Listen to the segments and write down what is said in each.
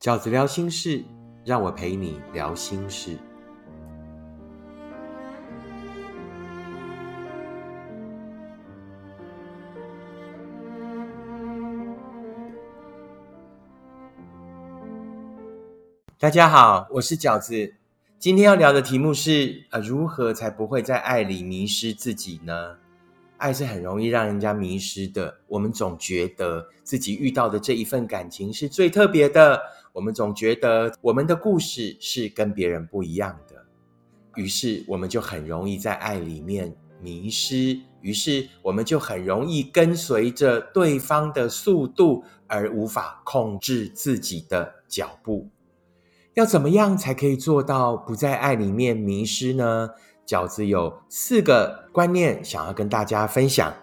饺子聊心事，让我陪你聊心事。大家好，我是饺子。今天要聊的题目是：呃，如何才不会在爱里迷失自己呢？爱是很容易让人家迷失的。我们总觉得自己遇到的这一份感情是最特别的，我们总觉得我们的故事是跟别人不一样的，于是我们就很容易在爱里面迷失，于是我们就很容易跟随着对方的速度，而无法控制自己的脚步。要怎么样才可以做到不在爱里面迷失呢？饺子有四个观念想要跟大家分享。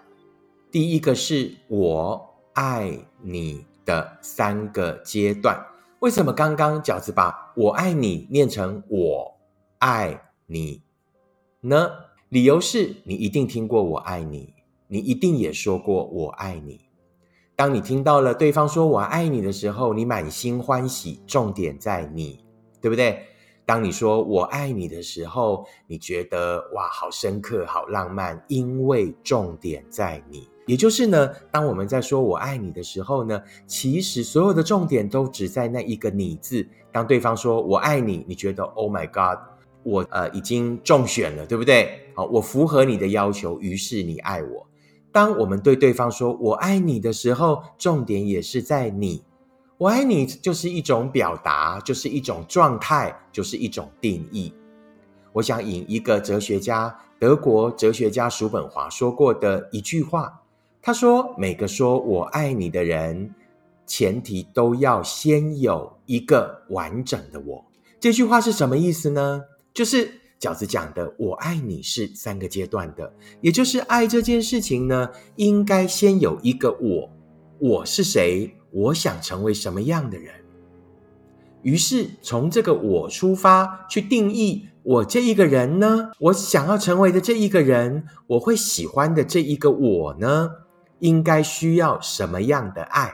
第一个是我爱你的三个阶段。为什么刚刚饺子把我爱你念成我爱你呢？理由是你一定听过我爱你，你一定也说过我爱你。当你听到了对方说我爱你的时候，你满心欢喜。重点在你，对不对？当你说我爱你的时候，你觉得哇，好深刻，好浪漫，因为重点在你。也就是呢，当我们在说我爱你的时候呢，其实所有的重点都只在那一个你字。当对方说我爱你，你觉得 Oh my God，我呃已经中选了，对不对？好，我符合你的要求，于是你爱我。当我们对对方说我爱你的时候，重点也是在你。我爱你就是一种表达，就是一种状态，就是一种定义。我想引一个哲学家，德国哲学家叔本华说过的一句话。他说：“每个说我爱你的人，前提都要先有一个完整的我。”这句话是什么意思呢？就是饺子讲的“我爱你”是三个阶段的，也就是爱这件事情呢，应该先有一个我。我是谁？我想成为什么样的人？于是从这个我出发，去定义我这一个人呢？我想要成为的这一个人，我会喜欢的这一个我呢？应该需要什么样的爱？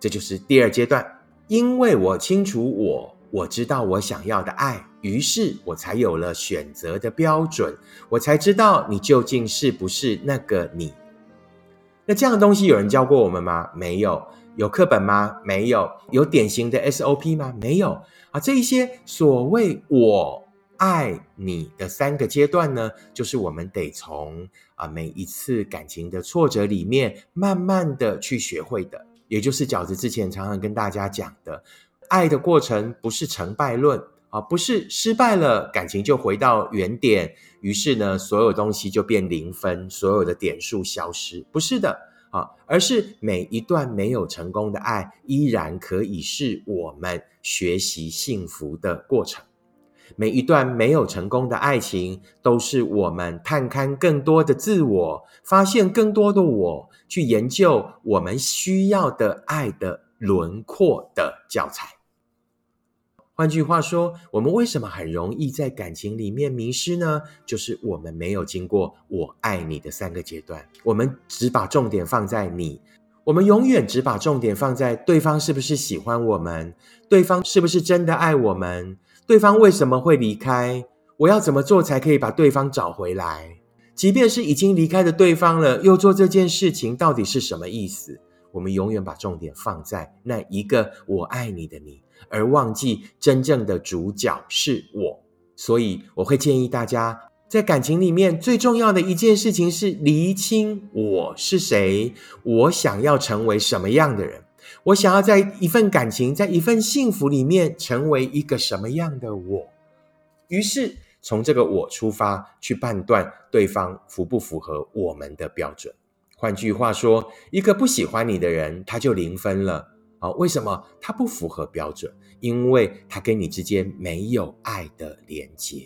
这就是第二阶段。因为我清楚我，我知道我想要的爱，于是我才有了选择的标准，我才知道你究竟是不是那个你。那这样的东西有人教过我们吗？没有。有课本吗？没有。有典型的 SOP 吗？没有。啊，这一些所谓“我爱你”的三个阶段呢，就是我们得从啊每一次感情的挫折里面，慢慢的去学会的。也就是饺子之前常常跟大家讲的，爱的过程不是成败论啊，不是失败了感情就回到原点，于是呢所有东西就变零分，所有的点数消失，不是的。啊，而是每一段没有成功的爱，依然可以是我们学习幸福的过程。每一段没有成功的爱情，都是我们探勘更多的自我，发现更多的我，去研究我们需要的爱的轮廓的教材。换句话说，我们为什么很容易在感情里面迷失呢？就是我们没有经过“我爱你”的三个阶段，我们只把重点放在你，我们永远只把重点放在对方是不是喜欢我们，对方是不是真的爱我们，对方为什么会离开，我要怎么做才可以把对方找回来？即便是已经离开的对方了，又做这件事情，到底是什么意思？我们永远把重点放在那一个“我爱你”的你。而忘记真正的主角是我，所以我会建议大家，在感情里面最重要的一件事情是厘清我是谁，我想要成为什么样的人，我想要在一份感情，在一份幸福里面成为一个什么样的我。于是从这个我出发，去判断对方符不符合我们的标准。换句话说，一个不喜欢你的人，他就零分了。啊，为什么它不符合标准？因为它跟你之间没有爱的连接。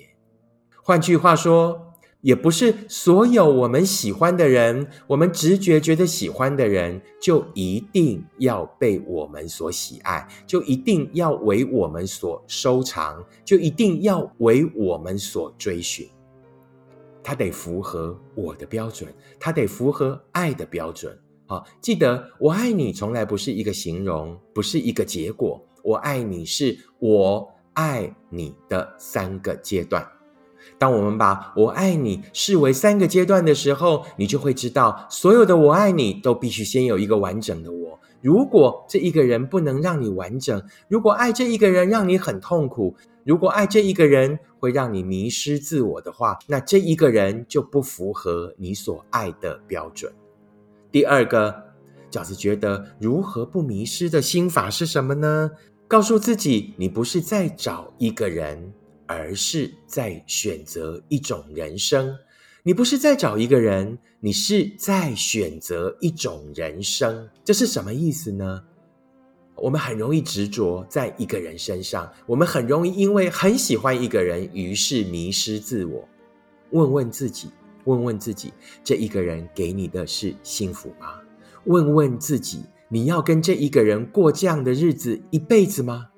换句话说，也不是所有我们喜欢的人，我们直觉觉得喜欢的人，就一定要被我们所喜爱，就一定要为我们所收藏，就一定要为我们所追寻。它得符合我的标准，它得符合爱的标准。好，记得我爱你从来不是一个形容，不是一个结果。我爱你是我爱你的三个阶段。当我们把我爱你视为三个阶段的时候，你就会知道，所有的我爱你都必须先有一个完整的我。如果这一个人不能让你完整，如果爱这一个人让你很痛苦，如果爱这一个人会让你迷失自我的话，那这一个人就不符合你所爱的标准。第二个，饺子觉得如何不迷失的心法是什么呢？告诉自己，你不是在找一个人。而是在选择一种人生，你不是在找一个人，你是在选择一种人生。这是什么意思呢？我们很容易执着在一个人身上，我们很容易因为很喜欢一个人，于是迷失自我。问问自己，问问自己，这一个人给你的是幸福吗？问问自己，你要跟这一个人过这样的日子一辈子吗？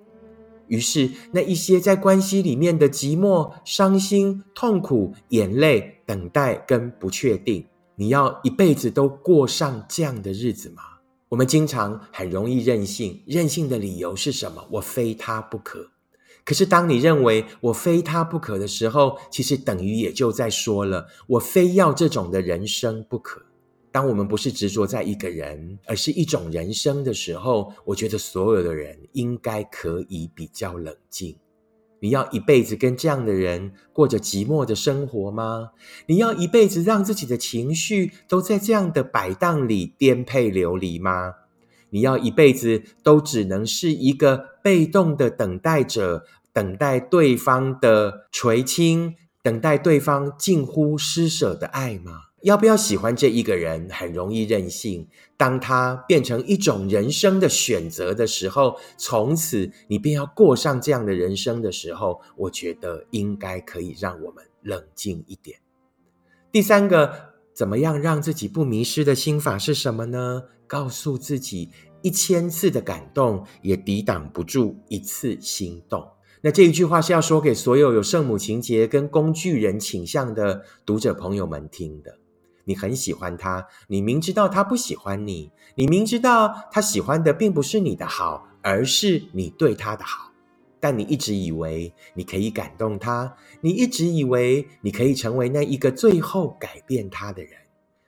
于是，那一些在关系里面的寂寞、伤心、痛苦、眼泪、等待跟不确定，你要一辈子都过上这样的日子吗？我们经常很容易任性，任性的理由是什么？我非他不可。可是，当你认为我非他不可的时候，其实等于也就在说了，我非要这种的人生不可。当我们不是执着在一个人，而是一种人生的时候，我觉得所有的人应该可以比较冷静。你要一辈子跟这样的人过着寂寞的生活吗？你要一辈子让自己的情绪都在这样的摆荡里颠沛流离吗？你要一辈子都只能是一个被动的等待者，等待对方的垂青，等待对方近乎施舍的爱吗？要不要喜欢这一个人，很容易任性。当他变成一种人生的选择的时候，从此你便要过上这样的人生的时候，我觉得应该可以让我们冷静一点。第三个，怎么样让自己不迷失的心法是什么呢？告诉自己，一千次的感动也抵挡不住一次心动。那这一句话是要说给所有有圣母情节跟工具人倾向的读者朋友们听的。你很喜欢他，你明知道他不喜欢你，你明知道他喜欢的并不是你的好，而是你对他的好，但你一直以为你可以感动他，你一直以为你可以成为那一个最后改变他的人。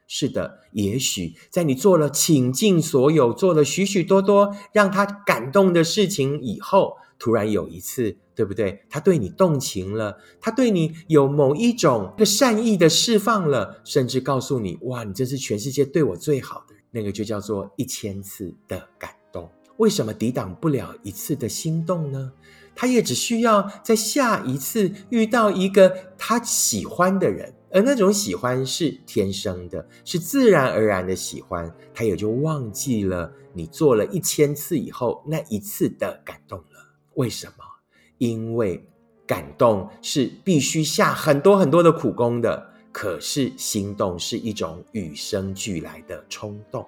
是的，也许在你做了倾尽所有、做了许许多多让他感动的事情以后。突然有一次，对不对？他对你动情了，他对你有某一种个善意的释放了，甚至告诉你：“哇，你真是全世界对我最好的。”那个就叫做一千次的感动。为什么抵挡不了一次的心动呢？他也只需要在下一次遇到一个他喜欢的人，而那种喜欢是天生的，是自然而然的喜欢，他也就忘记了你做了一千次以后那一次的感动。为什么？因为感动是必须下很多很多的苦功的。可是心动是一种与生俱来的冲动，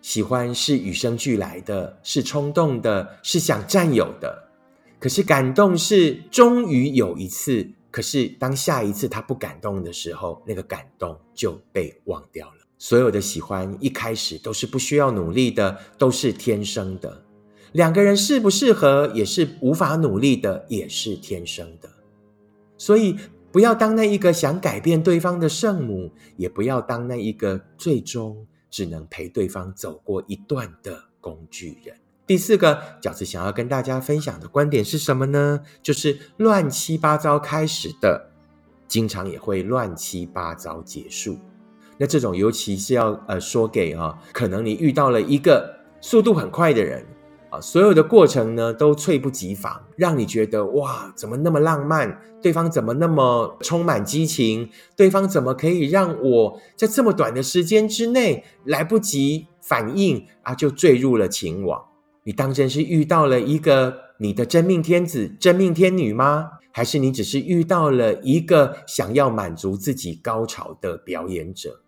喜欢是与生俱来的，是冲动的，是想占有的。可是感动是终于有一次，可是当下一次他不感动的时候，那个感动就被忘掉了。所有的喜欢一开始都是不需要努力的，都是天生的。两个人适不适合，也是无法努力的，也是天生的。所以，不要当那一个想改变对方的圣母，也不要当那一个最终只能陪对方走过一段的工具人。第四个饺子想要跟大家分享的观点是什么呢？就是乱七八糟开始的，经常也会乱七八糟结束。那这种，尤其是要呃说给啊，可能你遇到了一个速度很快的人。所有的过程呢都猝不及防，让你觉得哇，怎么那么浪漫？对方怎么那么充满激情？对方怎么可以让我在这么短的时间之内来不及反应啊，就坠入了情网？你当真是遇到了一个你的真命天子、真命天女吗？还是你只是遇到了一个想要满足自己高潮的表演者？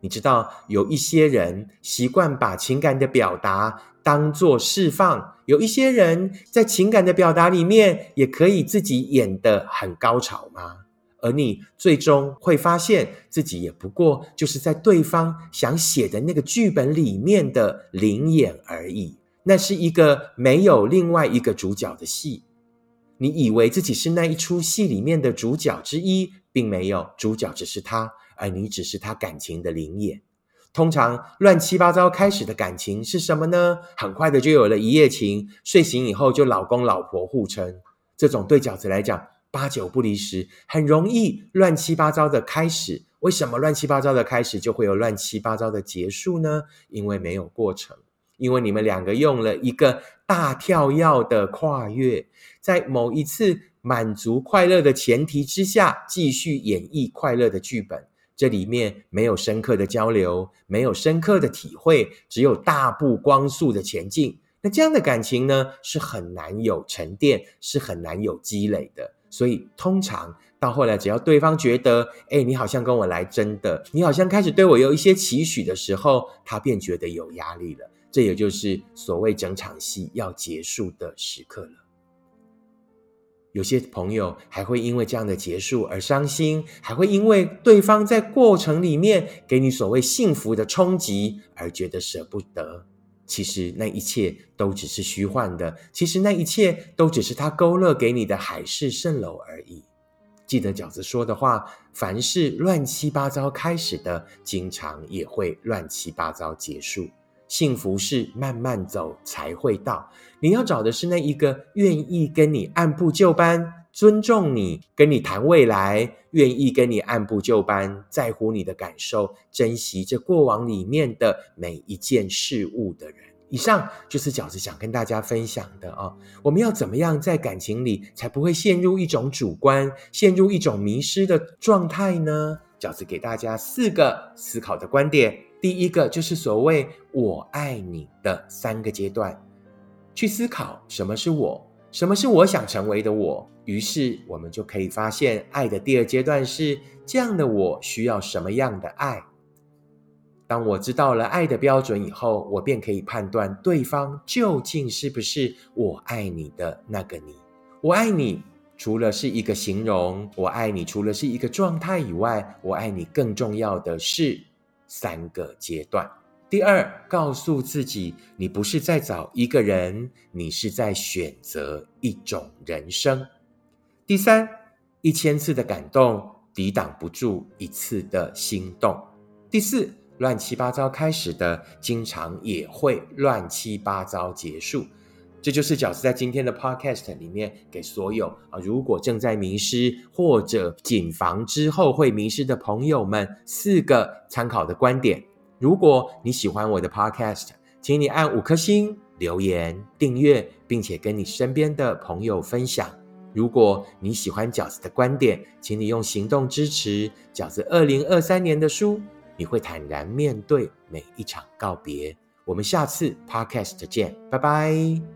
你知道有一些人习惯把情感的表达。当做释放，有一些人在情感的表达里面也可以自己演得很高潮吗？而你最终会发现自己也不过就是在对方想写的那个剧本里面的灵演而已。那是一个没有另外一个主角的戏。你以为自己是那一出戏里面的主角之一，并没有，主角只是他，而你只是他感情的灵眼。通常乱七八糟开始的感情是什么呢？很快的就有了一夜情，睡醒以后就老公老婆互称。这种对饺子来讲八九不离十，很容易乱七八糟的开始。为什么乱七八糟的开始就会有乱七八糟的结束呢？因为没有过程，因为你们两个用了一个大跳跃的跨越，在某一次满足快乐的前提之下，继续演绎快乐的剧本。这里面没有深刻的交流，没有深刻的体会，只有大步光速的前进。那这样的感情呢，是很难有沉淀，是很难有积累的。所以，通常到后来，只要对方觉得，哎，你好像跟我来真的，你好像开始对我有一些期许的时候，他便觉得有压力了。这也就是所谓整场戏要结束的时刻了。有些朋友还会因为这样的结束而伤心，还会因为对方在过程里面给你所谓幸福的冲击而觉得舍不得。其实那一切都只是虚幻的，其实那一切都只是他勾勒给你的海市蜃楼而已。记得饺子说的话：凡是乱七八糟开始的，经常也会乱七八糟结束。幸福是慢慢走才会到。你要找的是那一个愿意跟你按部就班、尊重你、跟你谈未来、愿意跟你按部就班、在乎你的感受、珍惜这过往里面的每一件事物的人。以上就是饺子想跟大家分享的啊。我们要怎么样在感情里才不会陷入一种主观、陷入一种迷失的状态呢？饺子给大家四个思考的观点。第一个就是所谓“我爱你”的三个阶段，去思考什么是我，什么是我想成为的我。于是我们就可以发现，爱的第二阶段是这样的：我需要什么样的爱？当我知道了爱的标准以后，我便可以判断对方究竟是不是我爱你的那个你。我爱你，除了是一个形容；我爱你，除了是一个状态以外，我爱你更重要的是。三个阶段。第二，告诉自己，你不是在找一个人，你是在选择一种人生。第三，一千次的感动抵挡不住一次的心动。第四，乱七八糟开始的，经常也会乱七八糟结束。这就是饺子在今天的 podcast 里面给所有啊，如果正在迷失或者谨防之后会迷失的朋友们四个参考的观点。如果你喜欢我的 podcast，请你按五颗星、留言、订阅，并且跟你身边的朋友分享。如果你喜欢饺子的观点，请你用行动支持饺子二零二三年的书。你会坦然面对每一场告别。我们下次 podcast 见，拜拜。